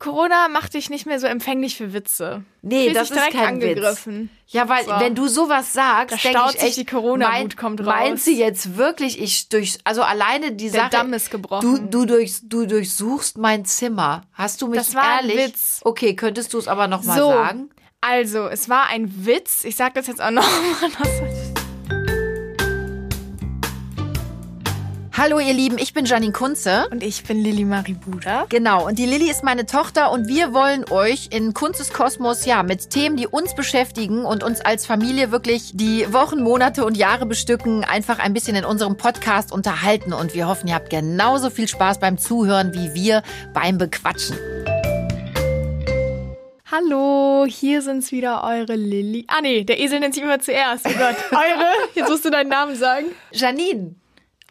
Corona macht dich nicht mehr so empfänglich für Witze. Nee, Fühlst das ist direkt kein angegriffen. Witz. Ja, weil So. wenn du sowas sagst, denke staut ich sich echt, die Corona-Wut, mein- kommt raus. Meint sie jetzt wirklich, ich durch, also alleine die Der Sache. Damm ist gebrochen. Du, du, durch, du durchsuchst mein Zimmer. Hast du mich Das war ein ehrlich? Witz. Okay, könntest du es aber noch mal so, sagen? also, es war ein Witz. Ich sag das jetzt auch nochmal. Hallo ihr Lieben, ich bin Janine Kunze. Und ich bin Lilly Marie Buda. Genau, und die Lilly ist meine Tochter und wir wollen euch in Kunstes Kosmos ja mit Themen, die uns beschäftigen und uns als Familie wirklich die Wochen, Monate und Jahre bestücken, einfach ein bisschen in unserem Podcast unterhalten und wir hoffen, ihr habt genauso viel Spaß beim Zuhören wie wir beim Bequatschen. Hallo, hier sind's wieder eure Lilly. Ah nee, der Esel nennt sich immer zuerst. Oh Gott. eure, jetzt musst du deinen Namen sagen. Janine.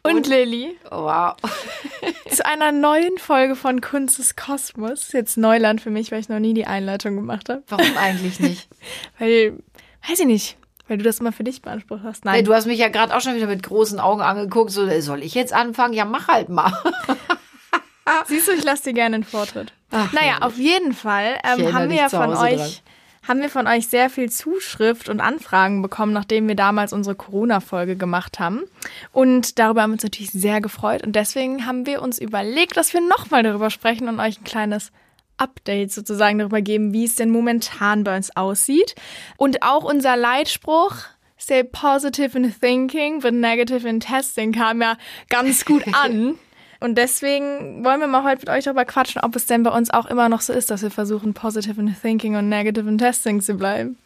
Und, Lilly Wow. zu einer neuen Folge von Kunst des Kosmos. Ist jetzt Neuland für mich, weil ich noch nie die Einleitung gemacht habe. Warum eigentlich nicht? Weil, weiß ich nicht, weil du das immer für dich beansprucht hast. Hey, Nein, du hast mich ja gerade auch schon wieder mit großen Augen angeguckt. So, soll ich jetzt anfangen? Ja, mach halt mal. siehst du, ich lasse dir gerne den Vortritt. Ach, naja, herrlich. auf jeden Fall ähm, haben wir ja von euch... Haben wir von euch sehr viel Zuschrift und Anfragen bekommen, nachdem wir damals unsere Corona-Folge gemacht haben. Und darüber haben wir uns natürlich sehr gefreut. Und deswegen haben wir uns überlegt, dass wir nochmal darüber sprechen und euch ein kleines Update sozusagen darüber geben, wie es denn momentan bei uns aussieht. Und auch unser Leitspruch, Stay positive in thinking, but negative in testing, kam ja ganz gut an. Und deswegen wollen wir mal heute mit euch darüber quatschen, ob es denn bei uns auch immer noch so ist, dass wir versuchen, positive in thinking und negative in testing zu bleiben.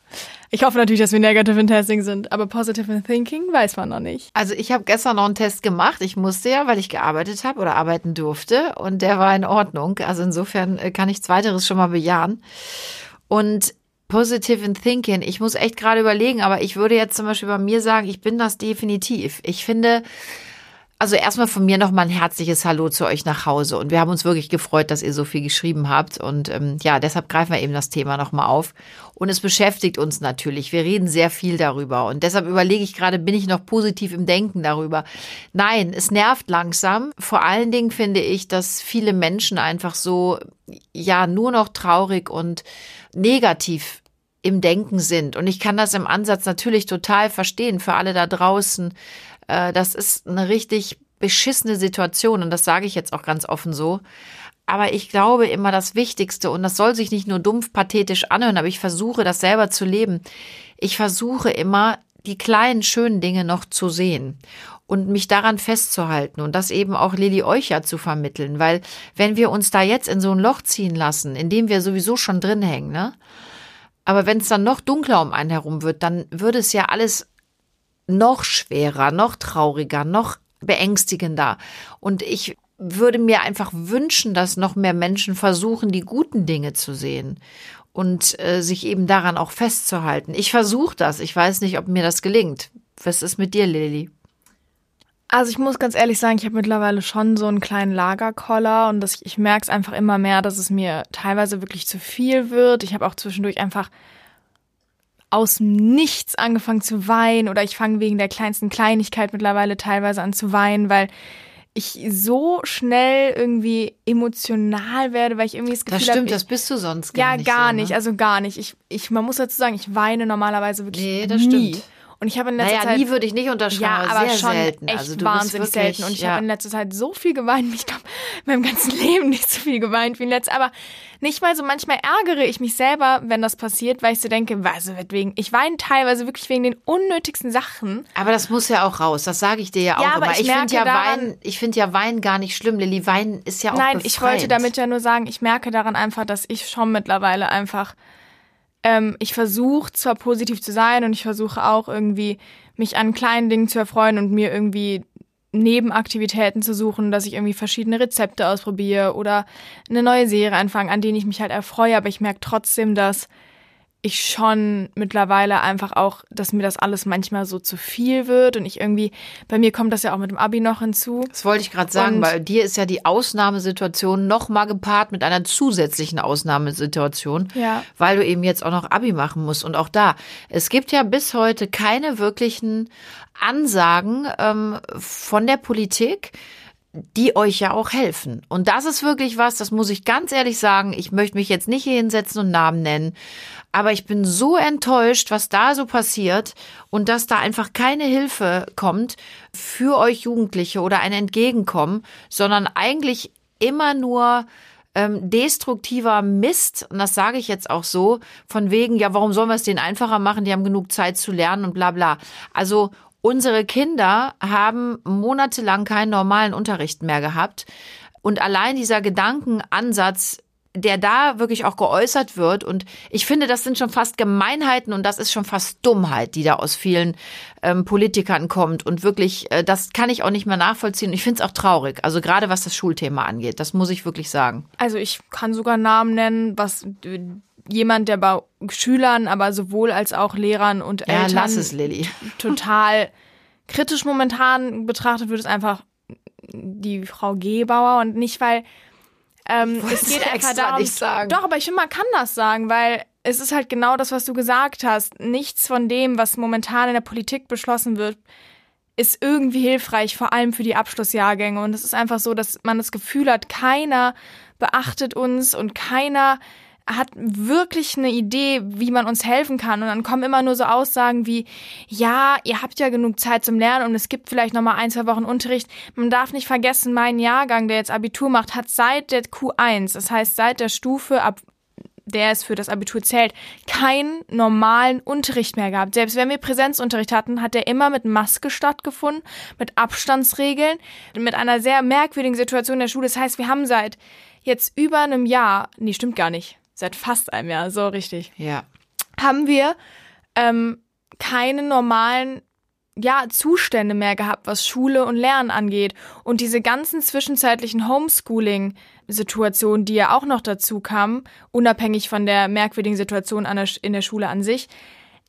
Ich hoffe natürlich, dass wir negative in testing sind, aber positive in thinking weiß man noch nicht. Also ich habe gestern noch einen Test gemacht. Ich musste ja, weil ich gearbeitet habe oder arbeiten durfte. Und der war in Ordnung. Also insofern äh, kann ich zweiteres schon mal bejahen. Und Positive in Thinking, ich muss echt gerade überlegen, aber ich würde jetzt zum Beispiel bei mir sagen, ich bin das definitiv. Ich finde, also erstmal von mir nochmal ein herzliches Hallo zu euch nach Hause. Und wir haben uns wirklich gefreut, dass ihr so viel geschrieben habt. Und ähm, ja, deshalb greifen wir eben das Thema nochmal auf. Und es beschäftigt uns natürlich. Wir reden sehr viel darüber. Und deshalb überlege ich gerade, bin ich noch positiv im Denken darüber? Nein, es nervt langsam. Vor allen Dingen finde ich, dass viele Menschen einfach so, ja, nur noch traurig und negativ im Denken sind. Und ich kann das im Ansatz natürlich total verstehen für alle da draußen. Äh, Das ist eine richtig beschissene Situation und das sage ich jetzt auch ganz offen so. Aber ich glaube immer das Wichtigste und das soll sich nicht nur dumpf pathetisch anhören, aber ich versuche das selber zu leben. Ich versuche immer die kleinen schönen Dinge noch zu sehen und mich daran festzuhalten und das eben auch Lili ja zu vermitteln, weil wenn wir uns da jetzt in so ein Loch ziehen lassen, in dem wir sowieso schon drin hängen, ne? Aber wenn es dann noch dunkler um einen herum wird, dann würde es ja alles noch schwerer, noch trauriger, noch beängstigender. Und ich würde mir einfach wünschen, dass noch mehr Menschen versuchen, die guten Dinge zu sehen und äh, sich eben daran auch festzuhalten. Ich versuche das. Ich weiß nicht, ob mir das gelingt. Was ist mit dir, Lilly? Also ich muss ganz ehrlich sagen, ich habe mittlerweile schon so einen kleinen Lagerkoller und das, ich merke es einfach immer mehr, dass es mir teilweise wirklich zu viel wird. Ich habe auch zwischendurch einfach aus Nichts angefangen zu weinen oder ich fange wegen der kleinsten Kleinigkeit mittlerweile teilweise an zu weinen, weil ich so schnell irgendwie emotional werde, weil ich irgendwie das Gefühl Das stimmt, hab, das bist du sonst gar ja, nicht. gar so, ne? nicht, also gar nicht. Ich, ich, man muss dazu sagen, ich weine normalerweise wirklich Nee, das nie. stimmt. Und ich habe in letzter Naja, Zeit nie würde ich nicht unterschreiben, ja, aber, sehr schon selten. echt also du wahnsinnig wirklich, selten. Und ich ja. habe in letzter Zeit so viel geweint. Ich glaube, in meinem ganzen Leben nicht so viel geweint wie in letzter. Aber nicht mal so. Manchmal ärgere ich mich selber, wenn das passiert, weil ich so denke, also wegen. Ich weine teilweise wirklich wegen den unnötigsten Sachen. Aber das muss ja auch raus. Das sage ich dir ja auch Ja, aber ich Ich, finde ja Wein, ich finde ja Wein gar nicht schlimm. Lilly, Wein ist ja auch Nein, befreiend. ich wollte damit ja nur sagen, ich merke daran einfach, dass ich schon mittlerweile einfach, ähm, ich versuche zwar positiv zu sein und ich versuche auch irgendwie mich an kleinen Dingen zu erfreuen und mir irgendwie Nebenaktivitäten zu suchen, dass ich irgendwie verschiedene Rezepte ausprobiere oder eine neue Serie anfange, an denen ich mich halt erfreue, aber ich merke trotzdem, dass ich schon mittlerweile einfach auch, dass mir das alles manchmal so zu viel wird und ich irgendwie, bei mir kommt das ja auch mit dem Abi noch hinzu. Das wollte ich gerade sagen, Und- weil dir ist ja die Ausnahmesituation noch mal gepaart mit einer zusätzlichen Ausnahmesituation, Ja. weil du eben jetzt auch noch Abi machen musst. Und auch da, es gibt ja bis heute keine wirklichen Ansagen ähm, von der Politik, die euch ja auch helfen. Und das ist wirklich was, das muss ich ganz ehrlich sagen. Ich möchte mich jetzt nicht hier hinsetzen und Namen nennen, aber ich bin so enttäuscht, was da so passiert und dass da einfach keine Hilfe kommt für euch Jugendliche oder ein Entgegenkommen, sondern eigentlich immer nur ähm, destruktiver Mist, und das sage ich jetzt auch so, von wegen, ja, warum sollen wir es denen einfacher machen? Die haben genug Zeit zu lernen und bla bla. Also unsere Kinder haben monatelang keinen normalen Unterricht mehr gehabt. Und allein dieser Gedankenansatz, der da wirklich auch geäußert wird. Und ich finde, das sind schon fast Gemeinheiten und das ist schon fast Dummheit, die da aus vielen ähm, Politikern kommt. Und wirklich, äh, das kann ich auch nicht mehr nachvollziehen. Ich finde es auch traurig. Also gerade was das Schulthema angeht, das muss ich wirklich sagen. Also ich kann sogar Namen nennen, was jemand, der bei Schülern, aber sowohl als auch Lehrern und Ja, Eltern lass es, Lilly. total kritisch momentan betrachtet wird, ist einfach die Frau Gebauer und nicht, weil ähm, es geht einfach darum. nicht sagen. Doch, aber ich finde, man kann das sagen, weil es ist halt genau das, was du gesagt hast. Nichts von dem, was momentan in der Politik beschlossen wird, ist irgendwie hilfreich, vor allem für die Abschlussjahrgänge. Und es ist einfach so, dass man das Gefühl hat, keiner beachtet uns und keiner hat wirklich eine Idee, wie man uns helfen kann. Und dann kommen immer nur so Aussagen wie, ja, ihr habt ja genug Zeit zum Lernen und es gibt vielleicht noch mal ein, zwei Wochen Unterricht. Man darf nicht vergessen, mein Jahrgang, der jetzt Abitur macht, hat seit der Q1, das heißt seit der Stufe ab der es für das Abitur zählt, keinen normalen Unterricht mehr gehabt. Selbst wenn wir Präsenzunterricht hatten, hat der immer mit Maske stattgefunden, mit Abstandsregeln, mit einer sehr merkwürdigen Situation in der Schule. Das heißt, wir haben seit jetzt über einem Jahr, nee, stimmt gar nicht, seit fast einem Jahr, so richtig, Ja. haben wir ähm, keine normalen ja, Zustände mehr gehabt, was Schule und Lernen angeht. Und diese ganzen zwischenzeitlichen Homeschooling-Situationen, die ja auch noch dazu kamen, unabhängig von der merkwürdigen Situation der, in der Schule an sich,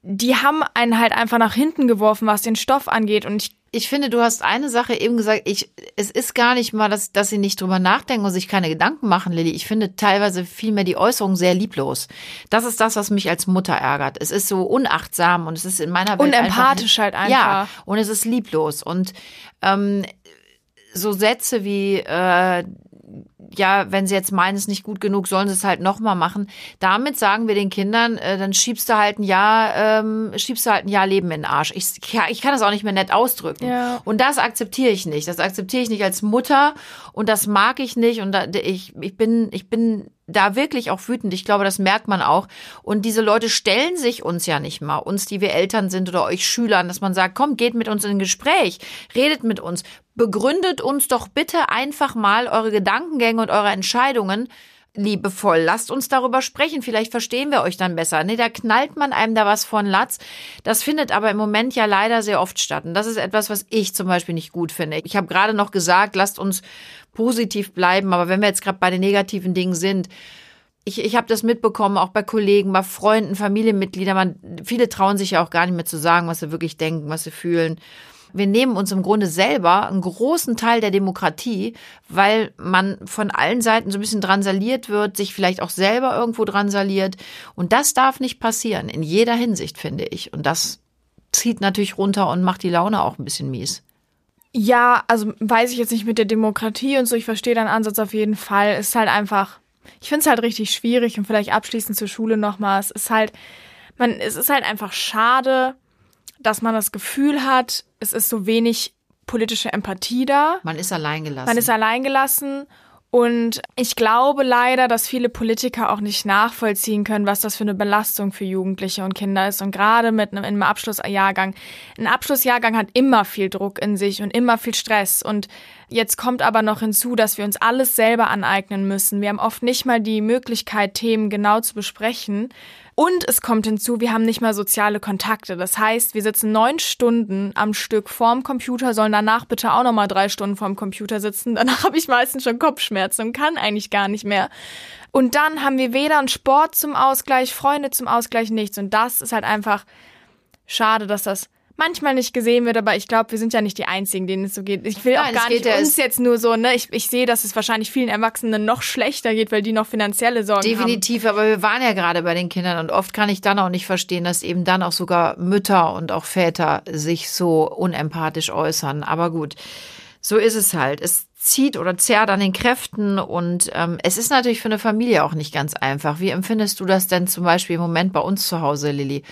die haben einen halt einfach nach hinten geworfen, was den Stoff angeht. Und ich Ich finde, du hast eine Sache eben gesagt, ich, es ist gar nicht mal, dass, dass sie nicht drüber nachdenken und sich keine Gedanken machen, Lilly. Ich finde teilweise vielmehr die Äußerung sehr lieblos. Das ist das, was mich als Mutter ärgert. Es ist so unachtsam und es ist in meiner Welt Unempathisch einfach, halt Ja, einfach. und es ist lieblos. Und ähm, so Sätze wie, äh, ja, wenn sie jetzt meinen, es ist nicht gut genug, sollen sie es halt nochmal machen. Damit sagen wir den Kindern, äh, dann schiebst du halt ein Jahr, ähm, schiebst du halt ein Jahr Leben in den Arsch. Ich, ja, ich kann das auch nicht mehr nett ausdrücken. Ja. Und das akzeptiere ich nicht. Das akzeptiere ich nicht als Mutter und das mag ich nicht. Und da, ich, ich bin, ich bin da wirklich auch wütend. Ich glaube, das merkt man auch. Und diese Leute stellen sich uns ja nicht mal, uns, die wir Eltern sind oder euch Schülern, dass man sagt, komm, geht mit uns in ein Gespräch, redet mit uns, begründet uns doch bitte einfach mal eure Gedankengänge und eure Entscheidungen liebevoll. Lasst uns darüber sprechen. Vielleicht verstehen wir euch dann besser. Nee, da knallt man einem da was von Latz. Das findet aber im Moment ja leider sehr oft statt. Und das ist etwas, was ich zum Beispiel nicht gut finde. Ich habe gerade noch gesagt, lasst uns positiv bleiben. Aber wenn wir jetzt gerade bei den negativen Dingen sind, ich, ich habe das mitbekommen, auch bei Kollegen, bei Freunden, Familienmitgliedern. Man, viele trauen sich ja auch gar nicht mehr zu sagen, was sie wirklich denken, was sie fühlen. Wir nehmen uns im Grunde selber einen großen Teil der Demokratie, weil man von allen Seiten so ein bisschen drangsaliert wird, sich vielleicht auch selber irgendwo drangsaliert. Und das darf nicht passieren, in jeder Hinsicht, finde ich. Und das zieht natürlich runter und macht die Laune auch ein bisschen mies. Ja, also weiß ich jetzt nicht mit der Demokratie und so, ich verstehe deinen Ansatz auf jeden Fall. Es ist halt einfach, ich finde es halt richtig schwierig und vielleicht abschließend zur Schule nochmal. Es ist halt, man, es ist halt einfach schade, dass man das Gefühl hat, es ist so wenig politische Empathie da. Man ist alleingelassen. Man ist alleingelassen und ich glaube leider, dass viele Politiker auch nicht nachvollziehen können, was das für eine Belastung für Jugendliche und Kinder ist. Und gerade mit einem, in einem Abschlussjahrgang. Ein Abschlussjahrgang hat immer viel Druck in sich und immer viel Stress. Und jetzt kommt aber noch hinzu, dass wir uns alles selber aneignen müssen. Wir haben oft nicht mal die Möglichkeit, Themen genau zu besprechen. Und es kommt hinzu, wir haben nicht mal soziale Kontakte. Das heißt, wir sitzen neun Stunden am Stück vorm Computer, sollen danach bitte auch nochmal drei Stunden vorm Computer sitzen. Danach habe ich meistens schon Kopfschmerzen und kann eigentlich gar nicht mehr. Und dann haben wir weder einen Sport zum Ausgleich, Freunde zum Ausgleich, nichts. Und das ist halt einfach schade, dass das manchmal nicht gesehen wird, aber ich glaube, wir sind ja nicht die Einzigen, denen es so geht. Ich will Nein, auch gar nicht ja- uns jetzt nur so, ne? Ich, ich sehe, dass es wahrscheinlich vielen Erwachsenen noch schlechter geht, weil die noch finanzielle Sorgen haben. Definitiv, aber wir waren ja gerade bei den Kindern und oft kann ich dann auch nicht verstehen, dass eben dann auch sogar Mütter und auch Väter sich so unempathisch äußern. Aber gut, so ist es halt. Es zieht oder zerrt an den Kräften und ähm, es ist natürlich für eine Familie auch nicht ganz einfach. Wie empfindest du das denn zum Beispiel im Moment bei uns zu Hause, Lilly?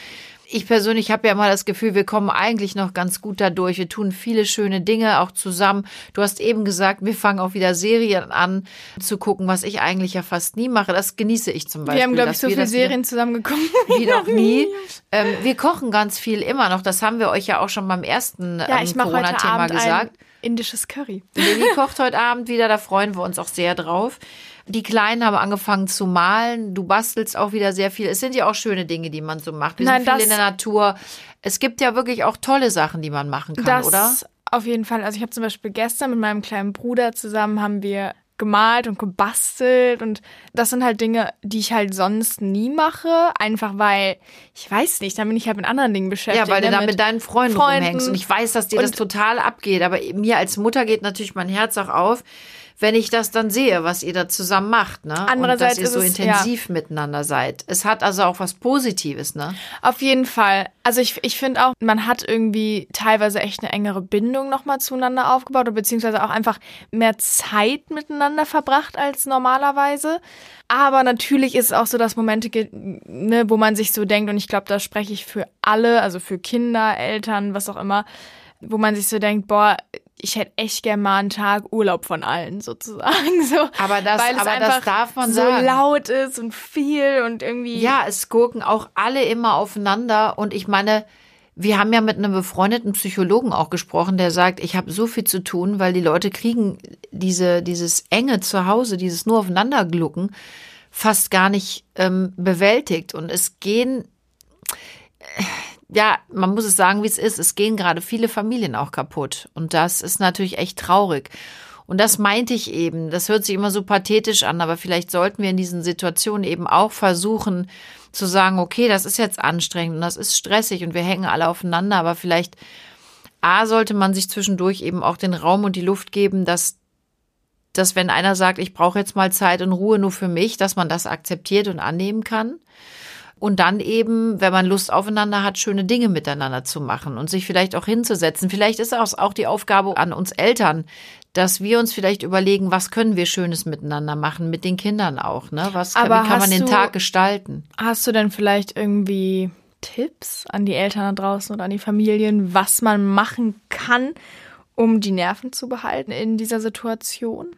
Ich persönlich habe ja mal das Gefühl, wir kommen eigentlich noch ganz gut dadurch. Wir tun viele schöne Dinge auch zusammen. Du hast eben gesagt, wir fangen auch wieder Serien an zu gucken, was ich eigentlich ja fast nie mache. Das genieße ich zum Beispiel. Wir haben, glaube ich, so viele Serien zusammen geguckt. Wie noch nie. ähm, wir kochen ganz viel immer noch. Das haben wir euch ja auch schon beim ersten ja, ähm, Corona-Thema gesagt. indisches Curry. Lilly kocht heute Abend wieder, da freuen wir uns auch sehr drauf. Die Kleinen haben angefangen zu malen. Du bastelst auch wieder sehr viel. Es sind ja auch schöne Dinge, die man so macht. Wir Nein, sind viel in der Natur. Es gibt ja wirklich auch tolle Sachen, die man machen kann, das oder? Auf jeden Fall. Also ich habe zum Beispiel gestern mit meinem kleinen Bruder zusammen haben wir gemalt und gebastelt und das sind halt Dinge, die ich halt sonst nie mache, einfach weil ich weiß nicht, dann bin ich halt mit anderen Dingen beschäftigt. Ja, weil du ne, da mit deinen Freunden, Freunden rumhängst und ich weiß, dass dir das total abgeht, aber mir als Mutter geht natürlich mein Herz auch auf, wenn ich das dann sehe, was ihr da zusammen macht, ne? Andererseits und dass ihr so es, intensiv ja. miteinander seid. Es hat also auch was Positives, ne? Auf jeden Fall. Also ich, ich finde auch, man hat irgendwie teilweise echt eine engere Bindung nochmal zueinander aufgebaut oder beziehungsweise auch einfach mehr Zeit miteinander verbracht als normalerweise. Aber natürlich ist es auch so, dass Momente gibt, ne, wo man sich so denkt, und ich glaube, da spreche ich für alle, also für Kinder, Eltern, was auch immer, wo man sich so denkt, boah, ich hätte echt gern mal einen Tag Urlaub von allen sozusagen. So, aber das, weil es aber einfach das darf man so sagen. laut ist und viel und irgendwie. Ja, es gucken auch alle immer aufeinander. Und ich meine, wir haben ja mit einem befreundeten Psychologen auch gesprochen, der sagt, ich habe so viel zu tun, weil die Leute kriegen diese, dieses enge zu Hause, dieses nur aufeinander glucken, fast gar nicht ähm, bewältigt. Und es gehen ja, man muss es sagen, wie es ist. Es gehen gerade viele Familien auch kaputt. Und das ist natürlich echt traurig. Und das meinte ich eben. Das hört sich immer so pathetisch an, aber vielleicht sollten wir in diesen Situationen eben auch versuchen zu sagen, okay, das ist jetzt anstrengend und das ist stressig und wir hängen alle aufeinander, aber vielleicht A sollte man sich zwischendurch eben auch den Raum und die Luft geben, dass dass wenn einer sagt, ich brauche jetzt mal Zeit und Ruhe nur für mich, dass man das akzeptiert und annehmen kann und dann eben, wenn man Lust aufeinander hat, schöne Dinge miteinander zu machen und sich vielleicht auch hinzusetzen. Vielleicht ist es auch die Aufgabe an uns Eltern, dass wir uns vielleicht überlegen, was können wir Schönes miteinander machen, mit den Kindern auch, ne? Was kann, wie kann man den du, Tag gestalten? Hast du denn vielleicht irgendwie Tipps an die Eltern da draußen oder an die Familien, was man machen kann, um die Nerven zu behalten in dieser Situation?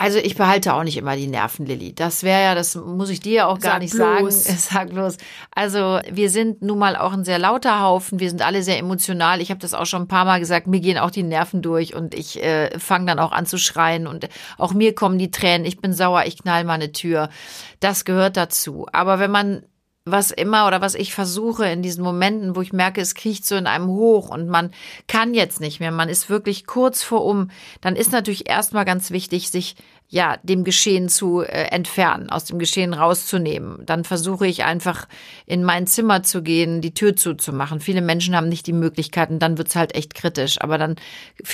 Also ich behalte auch nicht immer die Nerven, Lilly. Das wäre ja, das muss ich dir ja auch gar Sag nicht bloß. sagen. Sag bloß. Also wir sind nun mal auch ein sehr lauter Haufen. Wir sind alle sehr emotional. Ich habe das auch schon ein paar Mal gesagt. Mir gehen auch die Nerven durch und ich äh, fange dann auch an zu schreien und auch mir kommen die Tränen. Ich bin sauer. Ich knall meine Tür. Das gehört dazu. Aber wenn man was immer oder was ich versuche in diesen Momenten, wo ich merke, es kriecht so in einem hoch und man kann jetzt nicht mehr, man ist wirklich kurz vor um, dann ist natürlich erstmal ganz wichtig, sich ja, dem Geschehen zu äh, entfernen, aus dem Geschehen rauszunehmen. Dann versuche ich einfach in mein Zimmer zu gehen, die Tür zuzumachen. Viele Menschen haben nicht die Möglichkeiten, dann wird's halt echt kritisch. Aber dann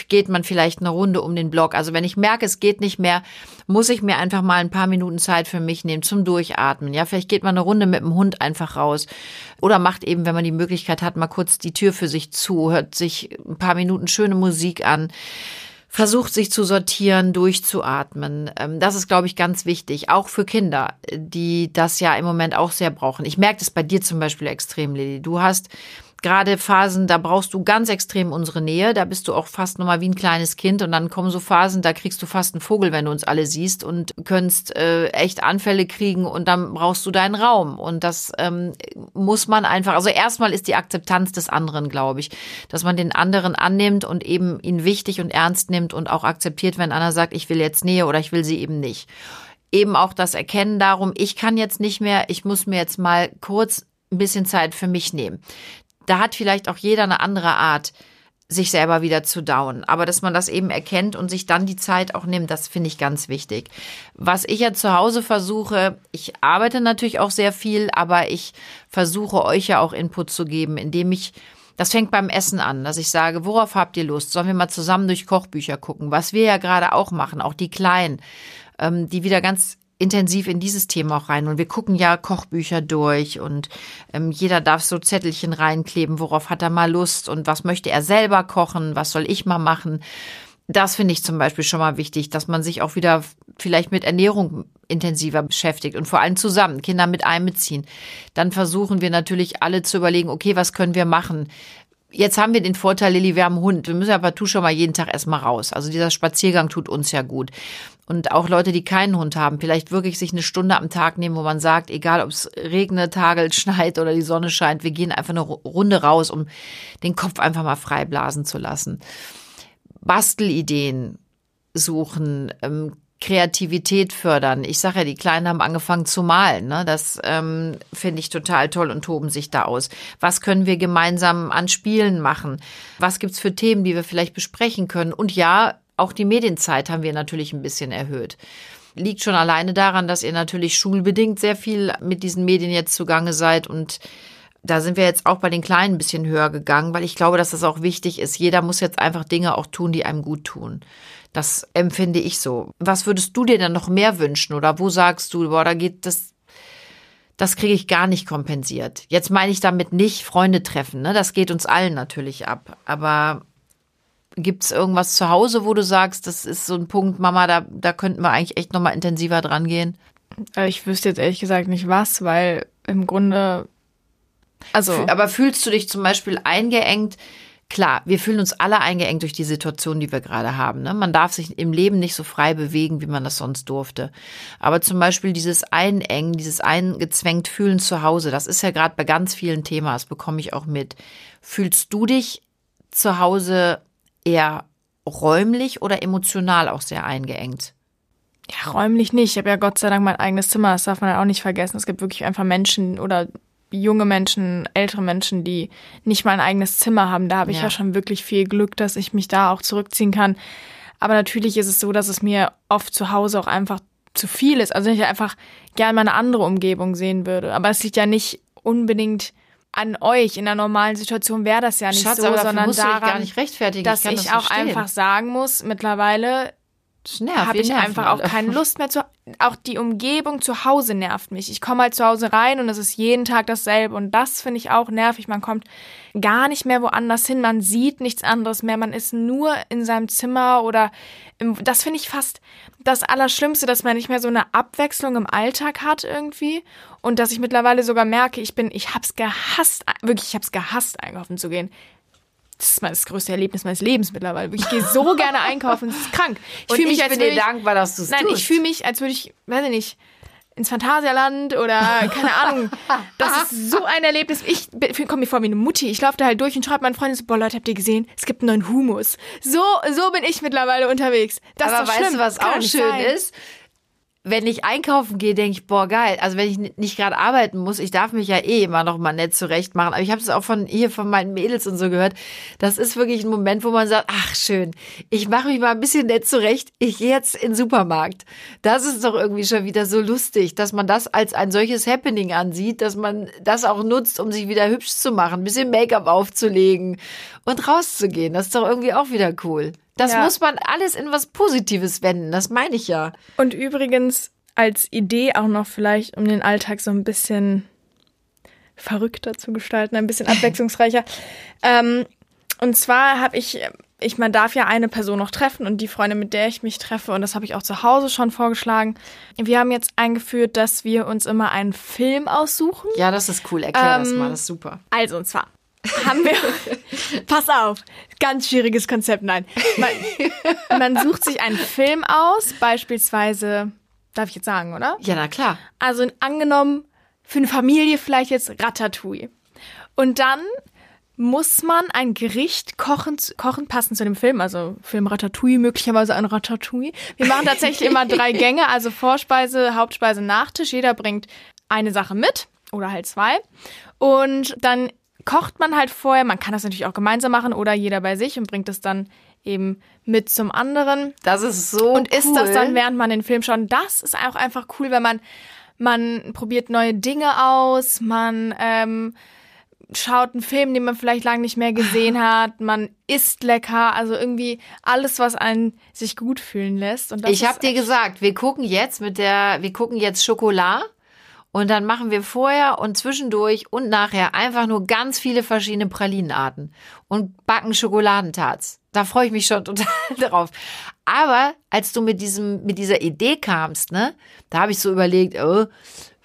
geht man vielleicht eine Runde um den Block. Also wenn ich merke, es geht nicht mehr, muss ich mir einfach mal ein paar Minuten Zeit für mich nehmen zum Durchatmen. Ja, vielleicht geht man eine Runde mit dem Hund einfach raus. Oder macht eben, wenn man die Möglichkeit hat, mal kurz die Tür für sich zu, hört sich ein paar Minuten schöne Musik an versucht sich zu sortieren, durchzuatmen. Ähm, das ist, glaube ich, ganz wichtig, auch für Kinder, die das ja im Moment auch sehr brauchen. Ich merke das bei dir zum Beispiel extrem, Lili. Du hast gerade Phasen, da brauchst du ganz extrem unsere Nähe. Da bist du auch fast nochmal wie ein kleines Kind. Und dann kommen so Phasen, da kriegst du fast einen Vogel, wenn du uns alle siehst und könntest äh, echt Anfälle kriegen und dann brauchst du deinen Raum. Und das ähm, muss man einfach, also erstmal ist die Akzeptanz des anderen, glaube ich, dass man den anderen annimmt und eben ihn wichtig und ernst nimmt und auch akzeptiert, wenn einer sagt, ich will jetzt Nähe oder ich will sie eben nicht. Eben auch das Erkennen darum, ich kann jetzt nicht mehr, ich muss mir jetzt mal kurz ein bisschen Zeit für mich nehmen da hat vielleicht auch jeder eine andere Art, sich selber wieder zu down. Aber dass man das eben erkennt und sich dann die Zeit auch nimmt, das finde ich ganz wichtig. Was ich ja zu Hause versuche, ich arbeite natürlich auch sehr viel, aber ich versuche euch ja auch Input zu geben, indem ich das fängt beim Essen an, dass ich sage, worauf habt ihr Lust? Sollen wir mal zusammen durch Kochbücher gucken? Was wir ja gerade auch machen, auch die Kleinen, ähm, die wieder ganz intensiv in dieses Thema auch rein. Und wir gucken ja Kochbücher durch und ähm, jeder darf so Zettelchen reinkleben, worauf hat er mal Lust und was möchte er selber kochen, was soll ich mal machen. Das finde ich zum Beispiel schon mal wichtig, dass man sich auch wieder vielleicht mit Ernährung intensiver beschäftigt und vor allem zusammen Kinder mit einbeziehen. Dann versuchen wir natürlich alle zu überlegen, okay, was können wir machen? Jetzt haben wir den Vorteil, Lilly, wir haben einen Hund. Wir müssen ja partout schon mal jeden Tag erstmal raus. Also dieser Spaziergang tut uns ja gut. Und auch Leute, die keinen Hund haben, vielleicht wirklich sich eine Stunde am Tag nehmen, wo man sagt, egal ob es regnet, tagelt, schneit oder die Sonne scheint, wir gehen einfach eine Runde raus, um den Kopf einfach mal frei blasen zu lassen. Bastelideen suchen, ähm, Kreativität fördern. Ich sage ja, die Kleinen haben angefangen zu malen. Ne? Das ähm, finde ich total toll und toben sich da aus. Was können wir gemeinsam an Spielen machen? Was gibt's für Themen, die wir vielleicht besprechen können? Und ja, auch die Medienzeit haben wir natürlich ein bisschen erhöht. Liegt schon alleine daran, dass ihr natürlich schulbedingt sehr viel mit diesen Medien jetzt zugange seid und da sind wir jetzt auch bei den Kleinen ein bisschen höher gegangen, weil ich glaube, dass das auch wichtig ist. Jeder muss jetzt einfach Dinge auch tun, die einem gut tun. Das empfinde ich so. Was würdest du dir denn noch mehr wünschen? Oder wo sagst du, boah, da geht das, das kriege ich gar nicht kompensiert. Jetzt meine ich damit nicht Freunde treffen, ne? Das geht uns allen natürlich ab. Aber gibt es irgendwas zu Hause, wo du sagst, das ist so ein Punkt, Mama, da, da könnten wir eigentlich echt nochmal intensiver dran gehen? Äh, ich wüsste jetzt ehrlich gesagt nicht was, weil im Grunde. Also. Aber fühlst du dich zum Beispiel eingeengt? Klar, wir fühlen uns alle eingeengt durch die Situation, die wir gerade haben. Ne? Man darf sich im Leben nicht so frei bewegen, wie man das sonst durfte. Aber zum Beispiel dieses Einengen, dieses eingezwängt fühlen zu Hause, das ist ja gerade bei ganz vielen Themen, das bekomme ich auch mit. Fühlst du dich zu Hause eher räumlich oder emotional auch sehr eingeengt? Ja, räumlich nicht. Ich habe ja Gott sei Dank mein eigenes Zimmer, das darf man ja auch nicht vergessen. Es gibt wirklich einfach Menschen oder junge Menschen, ältere Menschen, die nicht mal ein eigenes Zimmer haben. Da habe ich ja. ja schon wirklich viel Glück, dass ich mich da auch zurückziehen kann. Aber natürlich ist es so, dass es mir oft zu Hause auch einfach zu viel ist. Also ich einfach gerne mal eine andere Umgebung sehen würde. Aber es liegt ja nicht unbedingt an euch. In einer normalen Situation wäre das ja nicht Schatz, so, sondern daran, dass ich, ich das auch einfach sagen muss, mittlerweile habe ich einfach auch keine Lust mehr zu. Auch die Umgebung zu Hause nervt mich. Ich komme halt zu Hause rein und es ist jeden Tag dasselbe. Und das finde ich auch nervig. Man kommt gar nicht mehr woanders hin. Man sieht nichts anderes mehr. Man ist nur in seinem Zimmer oder im, das finde ich fast das Allerschlimmste, dass man nicht mehr so eine Abwechslung im Alltag hat irgendwie. Und dass ich mittlerweile sogar merke, ich bin, ich hab's gehasst, wirklich, ich hab's gehasst, einkaufen zu gehen das ist das größte Erlebnis meines Lebens mittlerweile. Ich gehe so gerne einkaufen, das ist krank. Ich fühle mich, als bin dir dankbar, dass du es Nein, ich fühle mich, als würde ich, weiß ich nicht, ins Phantasialand oder keine Ahnung. Das ist so ein Erlebnis. Ich komme mir vor wie eine Mutti. Ich laufe da halt durch und schreibe meinen Freunden so, boah Leute, habt ihr gesehen? Es gibt einen neuen Humus. So, so bin ich mittlerweile unterwegs. Das Aber ist doch weißt schlimm. du, was auch schön sein. ist? Wenn ich einkaufen gehe, denke ich, boah, geil. Also wenn ich nicht gerade arbeiten muss, ich darf mich ja eh immer noch mal nett zurecht machen. Aber ich habe es auch von hier von meinen Mädels und so gehört. Das ist wirklich ein Moment, wo man sagt, ach schön, ich mache mich mal ein bisschen nett zurecht. Ich gehe jetzt in den Supermarkt. Das ist doch irgendwie schon wieder so lustig, dass man das als ein solches Happening ansieht, dass man das auch nutzt, um sich wieder hübsch zu machen, ein bisschen Make-up aufzulegen und rauszugehen. Das ist doch irgendwie auch wieder cool. Das ja. muss man alles in was Positives wenden, das meine ich ja. Und übrigens als Idee auch noch vielleicht, um den Alltag so ein bisschen verrückter zu gestalten, ein bisschen abwechslungsreicher. ähm, und zwar habe ich, ich, man darf ja eine Person noch treffen und die Freundin, mit der ich mich treffe, und das habe ich auch zu Hause schon vorgeschlagen. Wir haben jetzt eingeführt, dass wir uns immer einen Film aussuchen. Ja, das ist cool. Erklär ähm, das mal, das ist super. Also, und zwar haben wir, pass auf, ganz schwieriges Konzept, nein. Man, man, sucht sich einen Film aus, beispielsweise, darf ich jetzt sagen, oder? Ja, na klar. Also angenommen, für eine Familie vielleicht jetzt Ratatouille. Und dann muss man ein Gericht kochen, kochen passend zu dem Film, also Film Ratatouille, möglicherweise ein Ratatouille. Wir machen tatsächlich immer drei Gänge, also Vorspeise, Hauptspeise, Nachtisch. Jeder bringt eine Sache mit oder halt zwei. Und dann kocht man halt vorher. Man kann das natürlich auch gemeinsam machen oder jeder bei sich und bringt es dann eben mit zum anderen. Das ist so Und cool. isst das dann, während man den Film schaut. Das ist auch einfach cool, wenn man, man probiert neue Dinge aus, man ähm, schaut einen Film, den man vielleicht lange nicht mehr gesehen hat, man isst lecker, also irgendwie alles, was einen sich gut fühlen lässt. Und ich habe dir gesagt, wir gucken jetzt mit der, wir gucken jetzt Schokolade Und dann machen wir vorher und zwischendurch und nachher einfach nur ganz viele verschiedene Pralinenarten und backen Schokoladentarts. Da freue ich mich schon total drauf. Aber als du mit diesem, mit dieser Idee kamst, ne, da habe ich so überlegt, oh,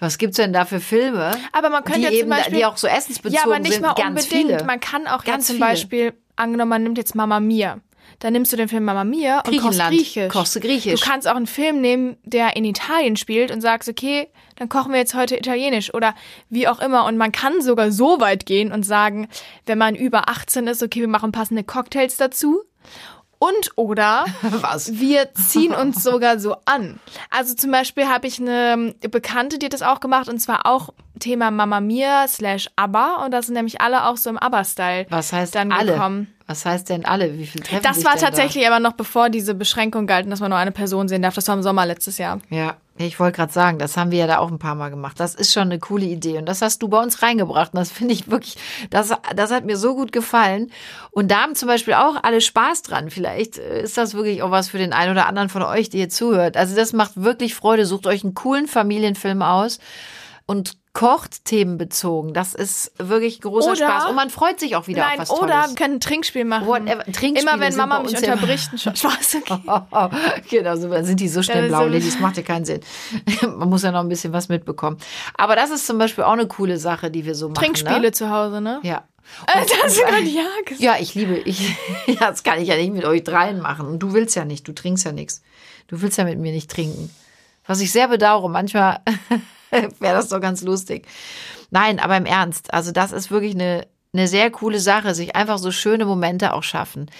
was gibt's denn da für Filme? Aber man könnte die ja zum eben, Beispiel, die auch so essensbezogen ja, aber nicht sind, mal ganz unbedingt. viele. Man kann auch Ganz ja zum viele. Beispiel, angenommen, man nimmt jetzt Mama Mia. Dann nimmst du den Film Mama Mia und kochst. Griechisch. Kochst du Griechisch. Du kannst auch einen Film nehmen, der in Italien spielt und sagst, okay, dann kochen wir jetzt heute Italienisch oder wie auch immer. Und man kann sogar so weit gehen und sagen, wenn man über 18 ist, okay, wir machen passende Cocktails dazu. Und oder Was? wir ziehen uns sogar so an. Also zum Beispiel habe ich eine Bekannte, die hat das auch gemacht und zwar auch Thema Mama Mia slash ABBA und da sind nämlich alle auch so im ABBA-Style Was heißt dann alle? gekommen. Was heißt denn alle? Wie viel treffen Das sich war denn da? tatsächlich aber noch bevor diese Beschränkung galten, dass man nur eine Person sehen darf. Das war im Sommer letztes Jahr. Ja, ich wollte gerade sagen, das haben wir ja da auch ein paar Mal gemacht. Das ist schon eine coole Idee und das hast du bei uns reingebracht und das finde ich wirklich, das, das hat mir so gut gefallen. Und da haben zum Beispiel auch alle Spaß dran. Vielleicht äh, ist das wirklich auch was für den einen oder anderen von euch, die ihr zuhört. Also das macht wirklich Freude. Sucht euch einen coolen Familienfilm aus und kocht themenbezogen. Das ist wirklich großer Oder- Spaß und man freut sich auch wieder Nein, auf was oder Tolles. wir können ein Trinkspiel machen. Whatever. Trinkspiele Immer wenn Mama mich unterbricht, ein Spaß. Okay. Oh, oh, genau, so dann sind die so schnell blau, so- das macht ja keinen Sinn. Man muss ja noch ein bisschen was mitbekommen. Aber das ist zum Beispiel auch eine coole Sache, die wir so machen. Trinkspiele Ne? zu Hause, ne? Ja. Äh, das gerade ja gesagt. Ja, ich liebe, ich, ja, das kann ich ja nicht mit euch dreien machen. Und du willst ja nicht, du trinkst ja nichts. Du willst ja mit mir nicht trinken. Was ich sehr bedauere, manchmal wäre das doch ganz lustig. Nein, aber im Ernst, also das ist wirklich eine, eine sehr coole Sache, sich einfach so schöne Momente auch schaffen.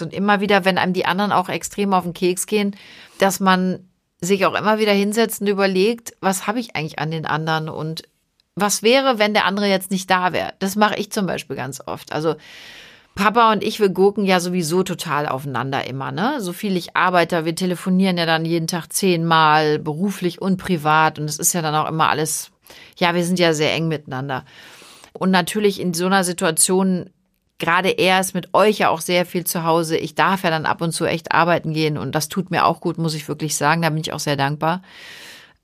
Und immer wieder, wenn einem die anderen auch extrem auf den Keks gehen, dass man sich auch immer wieder hinsetzt und überlegt, was habe ich eigentlich an den anderen und was wäre, wenn der andere jetzt nicht da wäre? Das mache ich zum Beispiel ganz oft. Also Papa und ich, wir gucken ja sowieso total aufeinander immer, ne? So viel ich arbeite, wir telefonieren ja dann jeden Tag zehnmal, beruflich und privat. Und es ist ja dann auch immer alles, ja, wir sind ja sehr eng miteinander. Und natürlich in so einer Situation, gerade er ist mit euch ja auch sehr viel zu Hause. Ich darf ja dann ab und zu echt arbeiten gehen und das tut mir auch gut, muss ich wirklich sagen. Da bin ich auch sehr dankbar.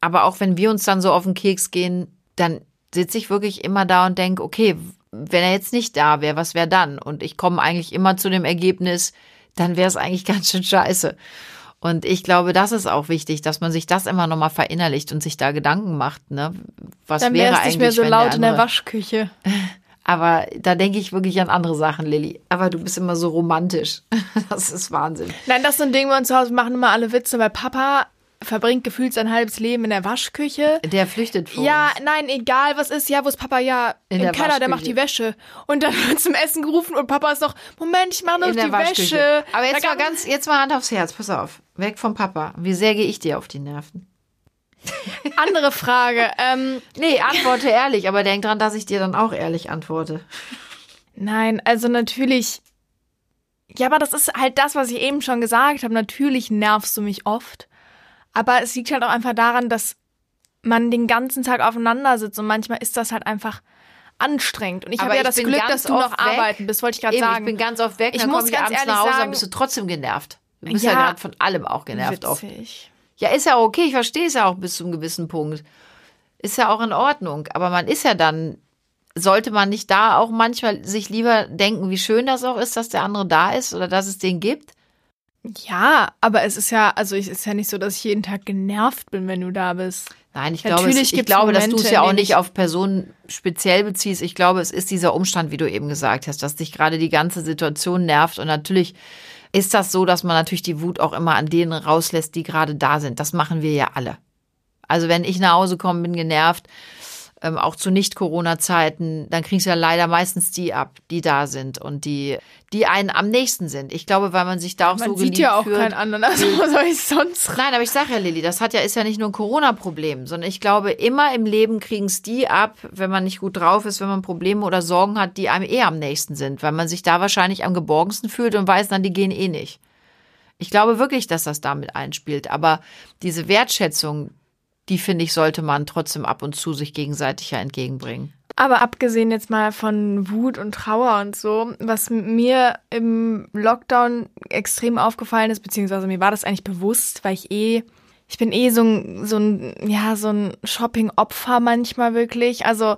Aber auch wenn wir uns dann so auf den Keks gehen, dann sitze ich wirklich immer da und denke, okay, wenn er jetzt nicht da wäre, was wäre dann? Und ich komme eigentlich immer zu dem Ergebnis, dann wäre es eigentlich ganz schön scheiße. Und ich glaube, das ist auch wichtig, dass man sich das immer nochmal verinnerlicht und sich da Gedanken macht, ne? Was Dann wäre eigentlich, nicht mehr so laut in der Waschküche. Aber da denke ich wirklich an andere Sachen, Lilly. Aber du bist immer so romantisch. Das ist Wahnsinn. Nein, das ist so ein Ding, wir uns zu Hause machen immer alle Witze, weil Papa verbringt gefühlt sein halbes Leben in der Waschküche. Der flüchtet vor Ja, uns. nein, egal was ist. Ja, wo ist Papa? Ja, In im der Keller, der macht die Wäsche. Und dann wird zum Essen gerufen und Papa ist noch, Moment, ich mache noch die Waschküche. Wäsche. Aber jetzt mal ganz, jetzt mal Hand aufs Herz, pass auf. Weg vom Papa. Wie sehr gehe ich dir auf die Nerven? Andere Frage. Ähm, Nee, antworte ehrlich, aber denk dran, dass ich dir dann auch ehrlich antworte. nein, also natürlich. Ja, aber das ist halt das, was ich eben schon gesagt habe. Natürlich nervst du mich oft. Aber es liegt halt auch einfach daran, dass man den ganzen Tag aufeinander sitzt und manchmal ist das halt einfach anstrengend. Und ich habe ja ich das Glück, dass du noch oft weg. arbeiten bist, wollte ich gerade sagen. ich bin ganz oft weg, Ich dann muss ganz abends ehrlich nach Hause, sagen- dann bist du trotzdem genervt. Du bist ja, Ja. gerade von allem auch genervt oft. Witzig. Ja, ist ja okay, ich verstehe es ja auch bis zu einem gewissen Punkt. Ist ja auch in Ordnung. Aber man ist ja dann, sollte man nicht da auch manchmal sich lieber denken, wie schön das auch ist, dass der andere da ist oder dass es den gibt? Ja, aber es ist ja, also es ist ja nicht so, dass ich jeden Tag genervt bin, wenn du da bist. Nein, ich Natürlich glaube, es, ich glaube, dass du Momente, es ja auch nicht ich- auf Personen speziell beziehst. Ich glaube, es ist dieser Umstand, wie du eben gesagt hast, dass dich gerade die ganze Situation nervt. Und natürlich ist das so, dass man natürlich die Wut auch immer an denen rauslässt, die gerade da sind. Das machen wir ja alle. Also wenn ich nach Hause komme, bin genervt, ähm, auch zu Nicht-Corona-Zeiten, dann kriegst du ja leider meistens die ab, die da sind und die, die einen am nächsten sind. Ich glaube, weil man sich da auch Man so sieht geliebt ja auch fühlt. keinen anderen, also was soll ich sonst? Nein, aber ich sage ja, Lilly, das hat ja, ist ja nicht nur ein Corona-Problem, sondern ich glaube, immer im Leben kriegen es die ab, wenn man nicht gut drauf ist, wenn man Probleme oder Sorgen hat, die einem eher am nächsten sind, weil man sich da wahrscheinlich am geborgensten fühlt und weiß dann, die gehen eh nicht. Ich glaube wirklich, dass das damit einspielt, aber diese Wertschätzung, die finde ich, sollte man trotzdem ab und zu sich gegenseitig ja entgegenbringen. Aber abgesehen jetzt mal von Wut und Trauer und so, was mir im Lockdown extrem aufgefallen ist, beziehungsweise mir war das eigentlich bewusst, weil ich eh ich bin eh so ein, so ein, ja, so ein Shopping-Opfer manchmal wirklich. Also,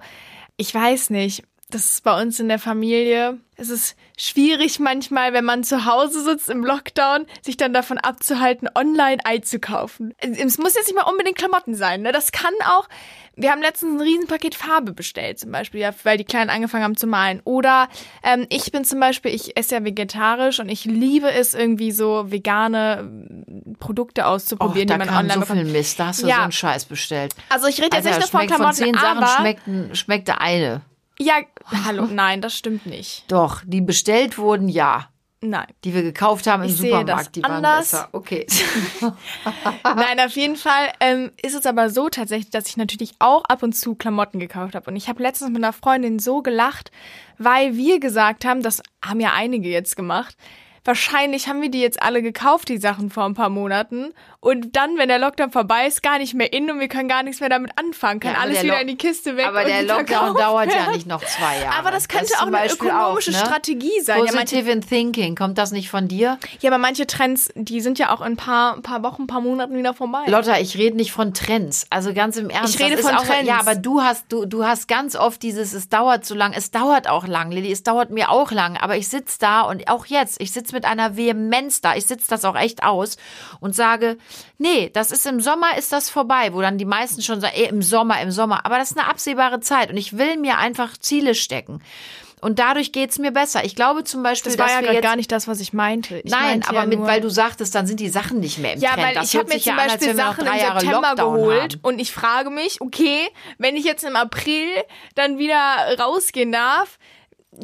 ich weiß nicht. Das ist bei uns in der Familie. Es ist schwierig manchmal, wenn man zu Hause sitzt im Lockdown, sich dann davon abzuhalten, online einzukaufen. Es muss jetzt nicht mal unbedingt Klamotten sein. Ne? Das kann auch, wir haben letztens ein Riesenpaket Farbe bestellt, zum Beispiel, ja, weil die Kleinen angefangen haben zu malen. Oder ähm, ich bin zum Beispiel, ich esse ja vegetarisch und ich liebe es, irgendwie so vegane ähm, Produkte auszuprobieren, Och, die man online so bekommt. viel Mist, da hast du Ja. so einen Scheiß bestellt. Also ich rede jetzt Also, nicht nur von schmeckt von Klamotten, zehn Sachen aber schmeckten, schmeckte eine. Ja, hallo, nein, das stimmt nicht. Doch, die bestellt wurden, ja. Nein. Die wir gekauft haben im Ich sehe Supermarkt, das die waren anders. besser. Okay. Nein, auf jeden Fall ähm, ist es aber so tatsächlich, dass ich natürlich auch ab und zu Klamotten gekauft habe. Und ich habe letztens mit einer Freundin so gelacht, weil wir gesagt haben, das haben ja einige jetzt gemacht. Wahrscheinlich haben wir die jetzt alle gekauft, die Sachen vor ein paar Monaten. Und dann, wenn der Lockdown vorbei ist, gar nicht mehr in und wir können gar nichts mehr damit anfangen. Kann Ja, alles der wieder Lo- in die Kiste weg. Aber der Lockdown dauert ja nicht noch zwei Jahre. Aber das könnte ist auch eine Beispiel ökonomische auch, ne? Strategie sein. Ja, manche, Positive in Thinking, kommt das nicht von dir? ja, aber manche Trends, die sind ja auch in ein paar, ein paar Wochen, ein paar Monaten wieder vorbei. Lotta, ich rede nicht von Trends. Also ganz im Ernst. Ich rede das von auch, Trends. Ja, aber du hast, du, du hast ganz oft dieses, es dauert so lang. Es dauert auch lang, Lilly. Es dauert mir auch lang. Aber ich sitz da und auch jetzt, ich sitz mit einer Vehemenz da. Ich sitz das auch echt aus und sage, nee, das ist im Sommer ist das vorbei, wo dann die meisten schon sagen, ey, im Sommer, im Sommer. Aber das ist eine absehbare Zeit und ich will mir einfach Ziele stecken. Und dadurch geht's mir besser. Ich glaube zum Beispiel, das war ja wir gerade jetzt gar nicht das, was ich meinte. Ich Nein, meinte aber ja mit, weil du sagtest, dann sind die Sachen nicht mehr im Ja, Trend. weil das ich habe mir zum ja an, Beispiel noch Sachen im September Lockdown geholt haben. und ich frage mich, okay, wenn ich jetzt im April dann wieder rausgehen darf,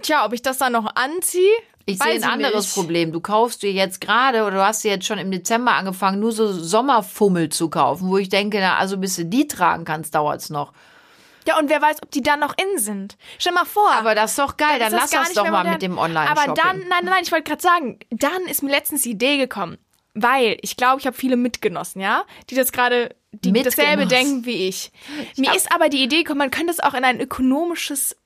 tja, ob ich das dann noch anziehe, Ich weiß sehe ein anderes nicht. Problem. Du kaufst dir jetzt gerade oder du hast dir jetzt schon im Dezember angefangen, nur so Sommerfummel zu kaufen, wo ich denke, na, also bis du die tragen kannst, dauert's noch. Ja, und wer weiß, ob die dann noch in sind. Stell mal vor. Aber das ist doch geil, dann, ist lass das doch mal modern. mit dem Online-Shopping. Aber dann, nein, nein, ich wollte gerade sagen, dann ist mir letztens die Idee gekommen, weil ich glaube, ich habe viele Mitgenossen, ja, die das gerade, die dasselbe Mitgenossen. denken wie ich. Mir hab- ist aber die Idee gekommen, man könnte es auch in ein ökonomisches,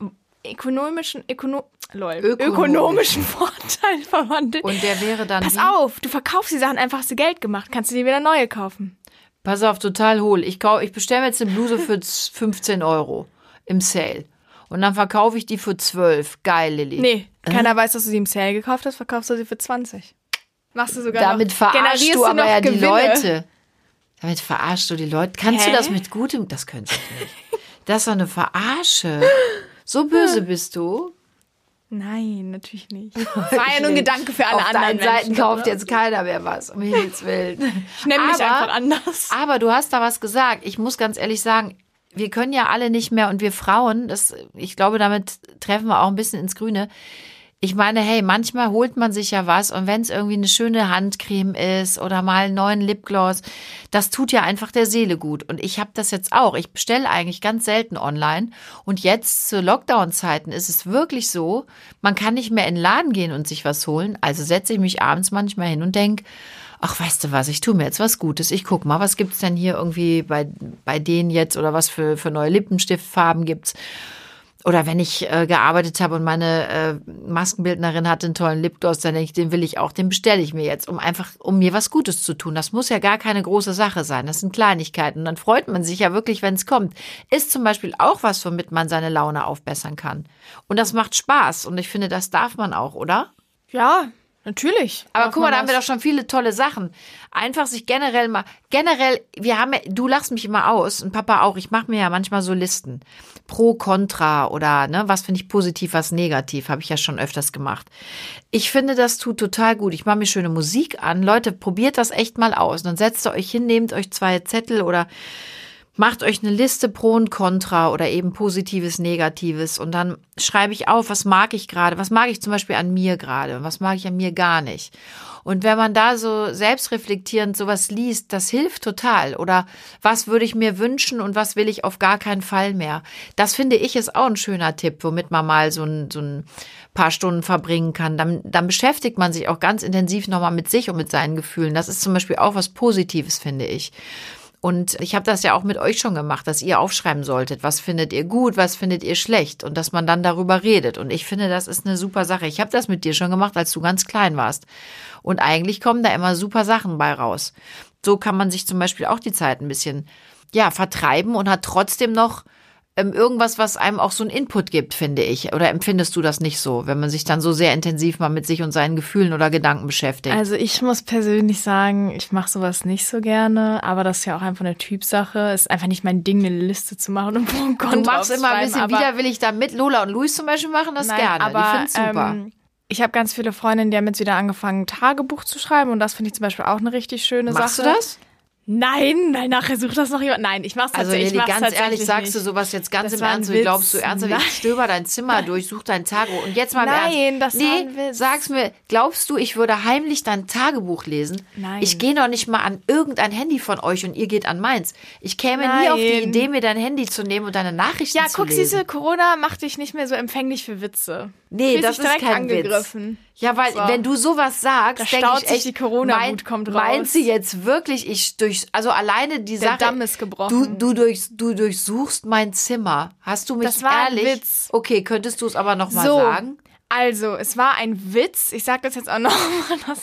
ökonomischen, ökono, lol, Ökonomisch. ökonomischen Vorteil verwandeln. Und der wäre dann Pass wie? auf, du verkaufst die Sachen einfach, hast du Geld gemacht, kannst du dir wieder neue kaufen. Pass auf, total hohl. Ich, kau- ich bestelle mir jetzt eine Bluse für z- 15 Euro im Sale. Und dann verkaufe ich die für 12. Geil, Lilly. Nee, keiner weiß, dass du sie im Sale gekauft hast, verkaufst du sie für 20. Machst du sogar Damit noch, verarschst du aber ja die. Leute. Damit verarschst du die Leute. Kannst Hä? du das mit gutem? Das könnte ich nicht. Das ist doch eine Verarsche. So böse bist du. Nein, natürlich nicht. Das war ja nur ein Gedanke für alle Auf anderen deinen Seiten kauft jetzt keiner mehr was, um Himmels Willen. Ich nenne mich einfach anders. Aber du hast da was gesagt. Ich muss ganz ehrlich sagen, wir können ja alle nicht mehr und wir Frauen, das, ich glaube, damit treffen wir auch ein bisschen ins Grüne. Ich meine, hey, manchmal holt man sich ja was und wenn es irgendwie eine schöne Handcreme ist oder mal einen neuen Lipgloss, das tut ja einfach der Seele gut. Und ich habe das jetzt auch. Ich bestelle eigentlich ganz selten online. Und jetzt zu Lockdown-Zeiten ist es wirklich so, man kann nicht mehr in den Laden gehen und sich was holen. Also setze ich mich abends manchmal hin und denk, ach, weißt du was, ich tue mir jetzt was Gutes. Ich guck mal, was gibt's denn hier irgendwie bei, bei denen jetzt oder was für, für neue Lippenstiftfarben gibt's. Oder wenn ich äh, gearbeitet habe und meine äh, Maskenbildnerin hatte einen tollen Lipgloss, dann denke ich, den will ich auch, den bestelle ich mir jetzt, um einfach, um mir was Gutes zu tun. Das muss ja gar keine große Sache sein. Das sind Kleinigkeiten. Und dann freut man sich ja wirklich, wenn es kommt. Ist zum Beispiel auch was, womit man seine Laune aufbessern kann. Und das macht Spaß. Und ich finde, das darf man auch, oder? Ja, natürlich. Aber guck mal, da haben wir doch schon viele tolle Sachen. Einfach sich generell mal, generell, wir haben ja, du lachst mich immer aus und Papa auch. Ich mache mir ja manchmal so Listen. Pro, Contra oder ne, was finde ich positiv, was negativ, habe ich ja schon öfters gemacht. Ich finde, das tut total gut. Ich mache mir schöne Musik an. Leute, probiert das echt mal aus. Dann setzt ihr euch hin, nehmt euch zwei Zettel oder Macht euch eine Liste Pro und Contra oder eben Positives, Negatives und dann schreibe ich auf, was mag ich gerade, was mag ich zum Beispiel an mir gerade und was mag ich an mir gar nicht. Und wenn man da so selbstreflektierend sowas liest, das hilft total. Oder was würde ich mir wünschen und was will ich auf gar keinen Fall mehr? Das finde ich ist auch ein schöner Tipp, womit man mal so ein, so ein paar Stunden verbringen kann. Dann, dann beschäftigt man sich auch ganz intensiv nochmal mit sich und mit seinen Gefühlen. Das ist zum Beispiel auch was Positives, finde ich. Und ich habe das ja auch mit euch schon gemacht, dass ihr aufschreiben solltet, was findet ihr gut, was findet ihr schlecht und dass man dann darüber redet. Und ich finde, das ist eine super Sache. Ich habe das mit dir schon gemacht, als du ganz klein warst. Und eigentlich kommen da immer super Sachen bei raus. So kann man sich zum Beispiel auch die Zeit ein bisschen, ja, vertreiben und hat trotzdem noch ähm, irgendwas, was einem auch so einen Input gibt, finde ich. Oder empfindest du das nicht so, wenn man sich dann so sehr intensiv mal mit sich und seinen Gefühlen oder Gedanken beschäftigt? Also ich muss persönlich sagen, ich mache sowas nicht so gerne, aber das ist ja auch einfach eine Typsache. Ist einfach nicht mein Ding, eine Liste zu machen und Pro und Du machst immer ein bisschen widerwillig da mit. Lola und Luis zum Beispiel machen das Nein, gerne. Aber, die finden super. Ähm, ich habe ganz viele Freundinnen, die haben jetzt wieder angefangen, Tagebuch zu schreiben und das finde ich zum Beispiel auch eine richtig schöne Machst Sache. du das? Nein, nein, nachher sucht das noch jemand. Nein, ich mach's Also tatsächlich. Lili, ich mach's ganz ehrlich, tatsächlich sagst du sowas jetzt ganz Das im war Ernst? Wie Witz. glaubst du ernsthaft? Nein. Ich stöber dein Zimmer durch, such dein Tagebuch. Und jetzt mal im Nein, Ernst. das war nee, Witz. sag's mir, glaubst du, ich würde heimlich dein Tagebuch lesen? Nein. Ich gehe noch nicht mal an irgendein Handy von euch und ihr geht an meins. Ich käme nie auf die Nein. Idee, mir dein Handy zu nehmen und deine Nachrichten Ja, zu guck, lesen. siehste, Corona macht dich nicht mehr so empfänglich für Witze. Nee, Fühlst das ist kein angegriffen. Witz. Ja, weil So. wenn du sowas sagst, denke staut ich sich echt, die Corona-Wut, mein- kommt raus. Meint sie jetzt wirklich, ich durch, also alleine die Der Sache. Damm ist gebrochen. Du, du, durch, du durchsuchst mein Zimmer. Hast du mich Das war ein ehrlich? Witz. Okay, könntest du es aber noch mal so, sagen? Also, es war ein Witz. Ich sag das jetzt auch nochmal.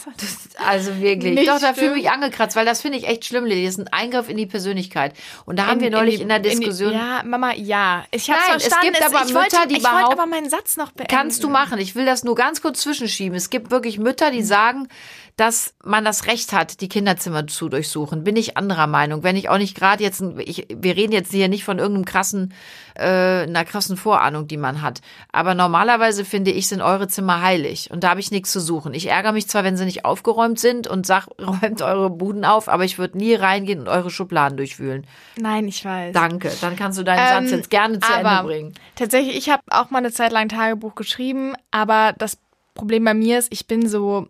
Also wirklich. Doch, da fühle ich mich angekratzt, weil das finde ich echt schlimm, Lili. Das ist ein Eingriff in die Persönlichkeit. Und da haben wir neulich in, der Diskussion. die, ja, Mama, ja. Ich hab's Nein, es verstanden. gibt aber ich wollte, Mütter, die Ich wollte behaupten- aber meinen Satz noch beenden. Kannst du machen. Ich will das nur ganz kurz zwischenschieben. Es gibt wirklich Mütter, die sagen, dass man das Recht hat, die Kinderzimmer zu durchsuchen. Bin ich anderer Meinung. Wenn ich auch nicht gerade jetzt, ich, wir reden jetzt hier nicht von irgendeinem krassen, äh, einer krassen Vorahnung, die man hat. Aber normalerweise finde ich, sind eure Zimmer heilig. Und da habe ich nichts zu suchen. Ich ärgere mich zwar, wenn sie nicht aufgeräumt sind und sag, räumt eure Buden auf, aber ich würde nie reingehen und eure Schubladen durchwühlen. Nein, ich weiß. Danke. Dann kannst du deinen Satz Ähm, jetzt gerne zu aber Ende bringen. Tatsächlich, ich habe auch mal eine Zeit lang Tagebuch geschrieben, aber das Problem bei mir ist, ich bin so,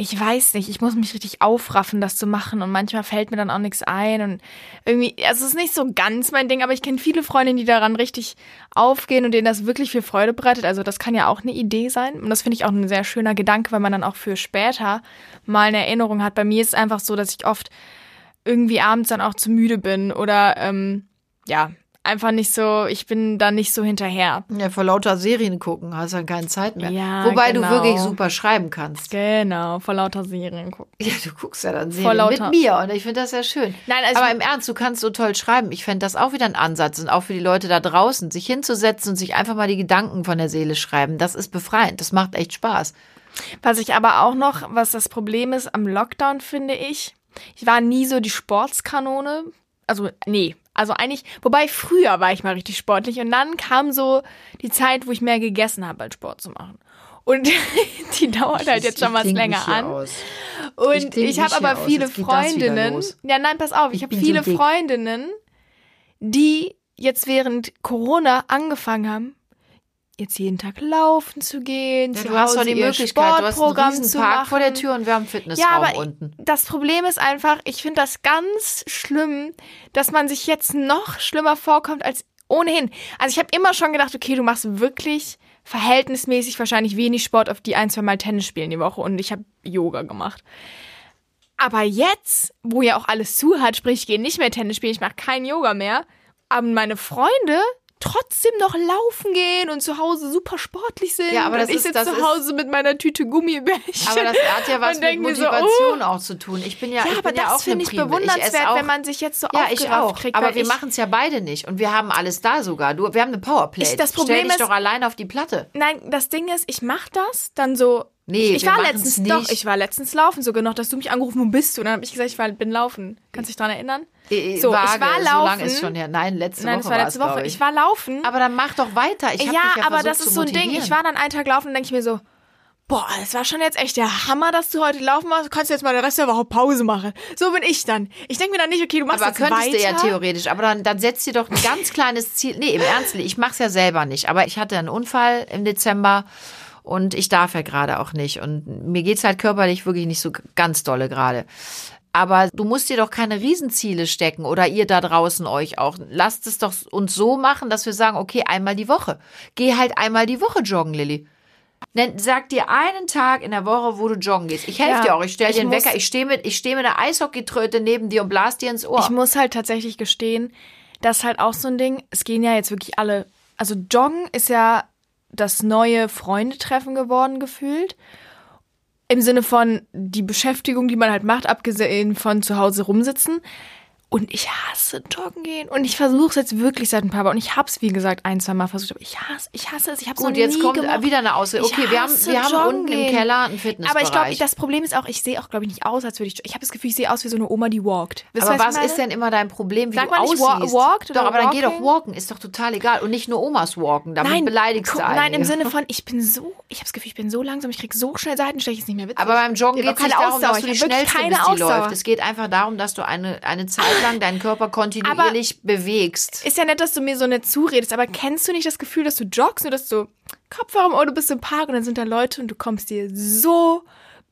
ich weiß nicht, ich muss mich richtig aufraffen, das zu machen und manchmal fällt mir dann auch nichts ein und irgendwie, also es ist nicht so ganz mein Ding, aber ich kenne viele Freundinnen, die daran richtig aufgehen und denen das wirklich viel Freude bereitet. Also das kann ja auch eine Idee sein und das finde ich auch ein sehr schöner Gedanke, weil man dann auch für später mal eine Erinnerung hat. Bei mir ist es einfach so, dass ich oft irgendwie abends dann auch zu müde bin oder ähm, ja, einfach nicht so, ich bin da nicht so hinterher. Ja, vor lauter Serien gucken hast dann keine Zeit mehr. Ja, Wobei du genau. wirklich super schreiben kannst. Genau, vor lauter Serien gucken. Ja, du guckst ja dann Serien lauter- mit mir und ich finde das sehr schön. Nein, also- Aber im Ernst, du kannst so toll schreiben. Ich fände das auch wieder ein Ansatz und auch für die Leute da draußen, sich hinzusetzen und sich einfach mal die Gedanken von der Seele schreiben. Das ist befreiend. Das macht echt Spaß. Was ich aber auch noch, was das Problem ist am Lockdown, finde ich, ich war nie so die Sportskanone. Also, nee. Also eigentlich, wobei früher war ich mal richtig sportlich und dann kam so die Zeit, wo ich mehr gegessen habe, als Sport zu machen. Und die dauert halt jetzt schon was länger an. aus. Und Ich ich, habe aber viele Freundinnen. Ja, nein, pass auf, ich, Ich habe so viele dick. Freundinnen, die jetzt während Corona angefangen haben, jetzt jeden Tag laufen zu gehen, Ja, zu du hast Hause doch die Möglichkeit. Du hast einen Sportprogramm Park machen. vor der Tür und wir haben Fitnessraum Ja, aber unten. das Problem ist einfach, ich finde das ganz schlimm, dass man sich jetzt noch schlimmer vorkommt als ohnehin. Also ich habe immer schon gedacht, okay, du machst wirklich verhältnismäßig wahrscheinlich wenig Sport, auf die ein, zwei Mal Tennis spielen die Woche und ich habe Yoga gemacht. Aber jetzt, wo ja auch alles zu hat, sprich, ich gehe nicht mehr Tennis spielen, ich mache kein Yoga mehr, haben meine Freunde trotzdem noch laufen gehen und zu Hause super sportlich sind. Ja, aber das und ich ist- sitze zu Hause mit meiner Tüte Gummibärchen. Aber das hat ja was mit mir so, Motivation oh. auch zu tun. Ich bin ja, Ja, ich aber bin ja das eine finde ich bewundernswert, auch wenn man sich jetzt so Ja, ich auch. kriegt. aber wir ich- machen es ja beide nicht. Und wir haben alles da sogar. Du, wir haben eine Powerplate. Ich- das Problem Stell dich ist- doch allein auf die Platte. Nein, das Ding ist, ich mach das dann so. Nee, ich war letztens nicht. doch, ich war letztens laufen sogar noch, dass du mich angerufen, wo bist du? Und dann habe ich gesagt, ich war, bin laufen. Kannst du dich daran erinnern? Äh, So, Vage, ich war So laufen. lange ist schon her. Nein, letzte Nein, Woche das war letzte Woche. glaub Ich war laufen. Aber dann mach doch weiter. Ich hab ja, ja aber das ist so ein Ding. Ich war dann einen Tag laufen und denke ich mir so, boah, das war schon jetzt echt der Hammer, dass du heute laufen machst. Du kannst jetzt mal den Rest der Woche Pause machen. So bin ich dann. Ich denke mir dann nicht, okay, du machst aber jetzt könntest weiter. du ja theoretisch. Aber dann, dann setzt dir doch ein ganz kleines Ziel. Nee, im Ernst, ich mach's ja selber nicht. Aber ich hatte einen Unfall im Dezember und ich darf ja gerade auch nicht. Und mir geht's halt körperlich wirklich nicht so ganz dolle gerade. Aber du musst dir doch keine Riesenziele stecken oder ihr da draußen euch auch. Lasst es doch uns so machen, dass wir sagen, okay, einmal die Woche. Geh halt einmal die Woche joggen, Lilly. Nenn, sag dir einen Tag in der Woche, wo du joggen gehst. Ich helfe Ja, dir auch. Ich stelle dir einen Wecker. Ich stehe mit, ich stehe mit einer Eishockeytröte neben dir und blas dir ins Ohr. Ich muss halt tatsächlich gestehen, das ist halt auch so ein Ding. Es gehen ja jetzt wirklich alle. Also Joggen ist ja das neue Freundetreffen geworden gefühlt. Im Sinne von die Beschäftigung, die man halt macht, abgesehen von zu Hause rumsitzen. Und ich hasse Joggen gehen. Und ich versuche es jetzt wirklich seit ein paar Wochen. Und ich habe es, wie gesagt, ein, zwei Mal versucht. Aber ich hasse, ich hasse es. Ich habe es noch Gut, jetzt nie kommt gemacht. wieder eine Ausrede. Okay, wir haben, wir haben unten im gehen. Keller einen Fitnessbereich. Aber ich glaube, das Problem ist auch, ich sehe auch, glaube ich, nicht aus, als würde ich. Ich habe das Gefühl, ich sehe aus wie so eine Oma, die walkt. Wisst aber was ist denn immer dein Problem, wie Sagt du man nicht aussiehst? walked doch, aber dann geh doch walken, ist doch total egal. Und nicht nur Omas walken, damit Nein, beleidigst du nein, im einige. Sinne von, ich bin so, ich habe das Gefühl, ich bin so langsam, ich krieg so schnell Seitenstech, ist nicht mehr witzig. Aber beim Joggen geht es auch nicht keine darum, dass Ausdauer. du die schnellste bist, die läuft. Es geht einfach darum, dass du eine, eine Zeit lang deinen Körper kontinuierlich bewegst. ist ja nett, dass du mir so nett zuredest, aber kennst du nicht das Gefühl, dass du joggst, nur dass du Kopfhörer im Ohr, du bist im Park und dann sind da Leute und du kommst dir so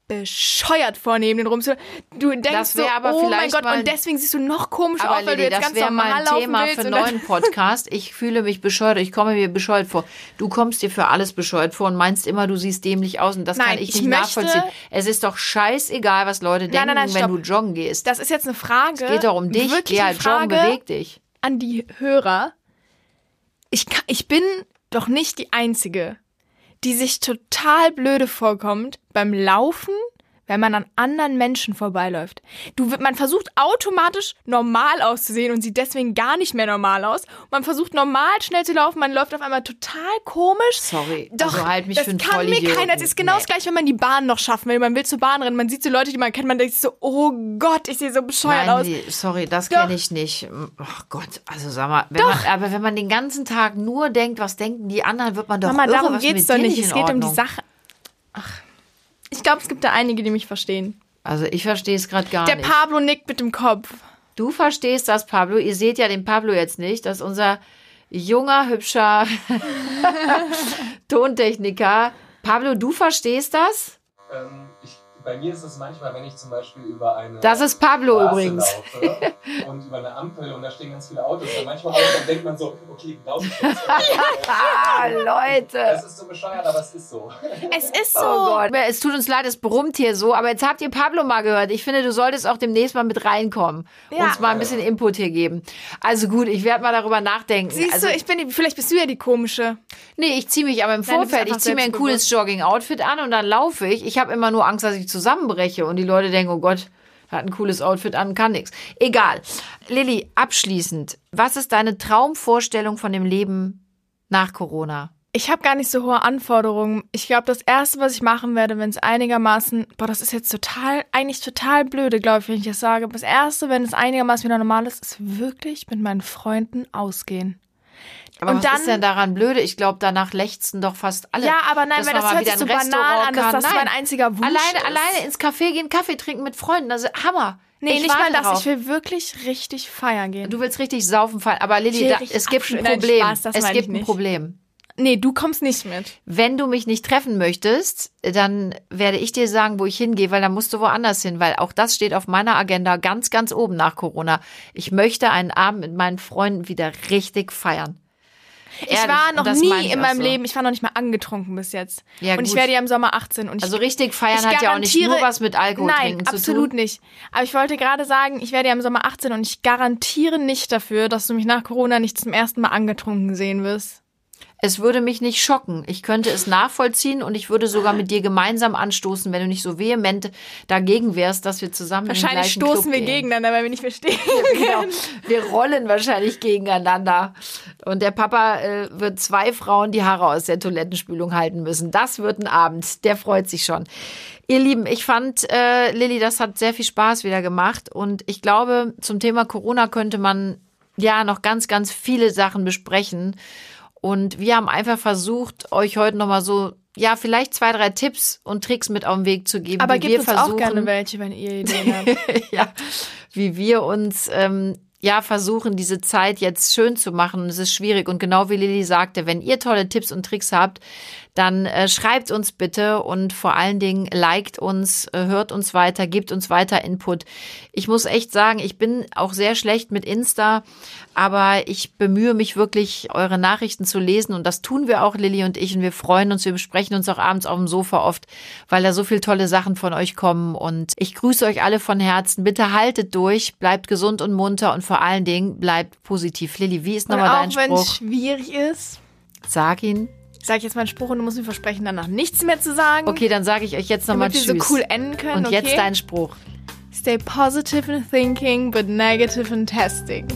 bescheuert vor, neben den rum. zu- Du denkst Das so, oh mein Gott, mal- und deswegen siehst du noch komischer Aber aus, weil du jetzt das ganz wäre mal normal ein laufen Thema willst. für einen und dann- neuen Podcast. Ich fühle mich bescheuert, ich komme mir bescheuert vor. Du kommst dir für alles bescheuert vor und meinst immer, du siehst dämlich aus und das Nein, kann ich ich nicht nachvollziehen. Es ist doch scheißegal, was Leute denken, nein, nein, wenn stopp. du joggen gehst. Das ist jetzt eine Frage. geht doch um dich. Wirklich Geh eine halt joggen, Frage beweg dich. an die Hörer. Ich, kann, ich bin doch nicht die Einzige, die sich total blöde vorkommt beim Laufen, wenn man an anderen Menschen vorbeiläuft. Du, man versucht automatisch normal auszusehen und sieht deswegen gar nicht mehr normal aus. Man versucht normal schnell zu laufen, man läuft auf einmal total komisch. Sorry, Doch, also halt mich das für kann mir Vollidioten. keiner. Das ist genau das Nee. gleiche, wenn man die Bahn noch schaffen will. Man will zur Bahn rennen, man sieht so Leute, die man kennt, man denkt so, oh Gott, ich sehe so bescheuert Nein, aus. die- sorry, das kenne ich nicht. Ach Gott, also sag mal, wenn man, aber wenn man den ganzen Tag nur denkt, was denken die anderen, wird man doch Mama, irre, darum geht's mit doch nicht. Es geht um die? Sache. Ach. Ich glaube, es gibt da einige, die mich verstehen. Also ich verstehe es gerade gar Der nicht. Pablo nickt mit dem Kopf. Du verstehst das, Pablo. Ihr seht ja den Pablo jetzt nicht. Das ist unser junger, hübscher Tontechniker. Pablo, du verstehst das? Ähm, bei mir ist es manchmal, wenn ich zum Beispiel über eine Das ist Pablo Straße übrigens. laufe und über eine Ampel und da stehen ganz viele Autos. Und manchmal dann denkt man so, okay, glaube ich jetzt. Ah, Leute. Das ist so bescheuert, aber es ist so. Es ist so. Oh Gott, es tut uns leid, es brummt hier so, aber jetzt habt ihr Pablo mal gehört. Ich finde, du solltest auch demnächst mal mit reinkommen. Ja. Uns mal ein bisschen Input hier geben. Also gut, ich werde mal darüber nachdenken. Siehst also, du, ich bin die, vielleicht bist du ja die komische. Nee, ich ziehe mich aber im Nein, Vorfeld, ich ziehe mir ein cooles. Jogging-Outfit an und dann laufe ich. Ich habe immer nur Angst, dass ich zusammenbreche und die Leute denken, oh Gott, hat ein cooles Outfit an, kann nix. Egal. Lilly, abschließend, was ist deine Traumvorstellung von dem Leben nach Corona? Ich habe gar nicht so hohe Anforderungen. Ich glaube, das Erste, was ich machen werde, wenn es einigermaßen, boah, das ist jetzt total, eigentlich total blöde, glaube ich, wenn ich das sage. Das Erste, wenn es einigermaßen wieder normal ist, ist wirklich mit meinen Freunden ausgehen. Aber Und was dann- ist denn daran blöde? Ich glaube, danach lechzen doch fast alle. Ja, aber nein, weil das hört wieder sich so banal an, dass das Nein. mein einziger Wunsch alleine, ist. alleine ins Café gehen, Kaffee trinken mit Freunden. Also Hammer. Nee, ich nicht mal das. drauf. Ich will wirklich richtig feiern gehen. Du willst richtig saufen fallen. Aber Lilly, da, es gibt ein Problem. Spaß, es gibt ein. Problem. nee, du kommst nicht mit. Wenn du mich nicht treffen möchtest, dann werde ich dir sagen, wo ich hingehe, weil dann musst du woanders hin, weil auch das steht auf meiner Agenda ganz, ganz oben nach Corona. Ich möchte einen Abend mit meinen Freunden wieder richtig feiern. Ich war noch nie ich in meinem so. Leben, ich war noch nicht mal angetrunken bis jetzt. Ja, und ich gut. werde ja im Sommer 18 und ich Also richtig feiern ich hat ja auch nicht nur was mit Alkohol Nein, trinken zu absolut tun. nicht. Aber ich wollte gerade sagen, ich werde ja im Sommer 18 und ich garantiere nicht dafür, dass du mich nach Corona nicht zum ersten Mal angetrunken sehen wirst. Es würde mich nicht schocken. Ich könnte es nachvollziehen und ich würde sogar mit dir gemeinsam anstoßen, wenn du nicht so vehement dagegen wärst, dass wir zusammen Wahrscheinlich in den stoßen Club wir gehen. gegeneinander, weil wir nicht verstehen. Genau. Wir rollen wahrscheinlich gegeneinander. Und der Papa äh, wird zwei Frauen die Haare aus der Toilettenspülung halten müssen. Das wird ein Abend. Der freut sich schon. Ihr Lieben, ich fand, äh, Lilly, das hat sehr viel Spaß wieder gemacht. Und ich glaube, zum Thema Corona könnte man ja noch ganz, ganz viele Sachen besprechen. Und wir haben einfach versucht, euch heute nochmal so, ja, vielleicht zwei, drei Tipps und Tricks mit auf den Weg zu geben. Aber wie uns versuchen, auch gerne welche, wenn ihr Ideen habt. ja, wie wir uns ähm, ja versuchen, diese Zeit jetzt schön zu machen. Es ist schwierig. Und genau wie Lilly sagte, wenn ihr tolle Tipps und Tricks habt, dann äh, schreibt uns bitte und vor allen Dingen liked uns, äh, hört uns weiter, gebt uns weiter Input. Ich muss echt sagen, ich bin auch sehr schlecht mit Insta, aber ich bemühe mich wirklich, eure Nachrichten zu lesen und das tun wir auch, Lilly und ich. Und wir freuen uns, wir besprechen uns auch abends auf dem Sofa oft, weil da so viele tolle Sachen von euch kommen. Und ich grüße euch alle von Herzen. Bitte haltet durch, bleibt gesund und munter und vor allen Dingen bleibt positiv. Lilly, wie ist nochmal dein auch wenn es Spruch? schwierig ist, Sag ihn. Sag ich jetzt meinen Spruch und du musst mir versprechen, danach nichts mehr zu sagen. Okay, dann sage ich euch jetzt nochmal damit wir Tschüss. so cool enden können. Und okay? jetzt dein Spruch. Stay positive in thinking, but negative in testing.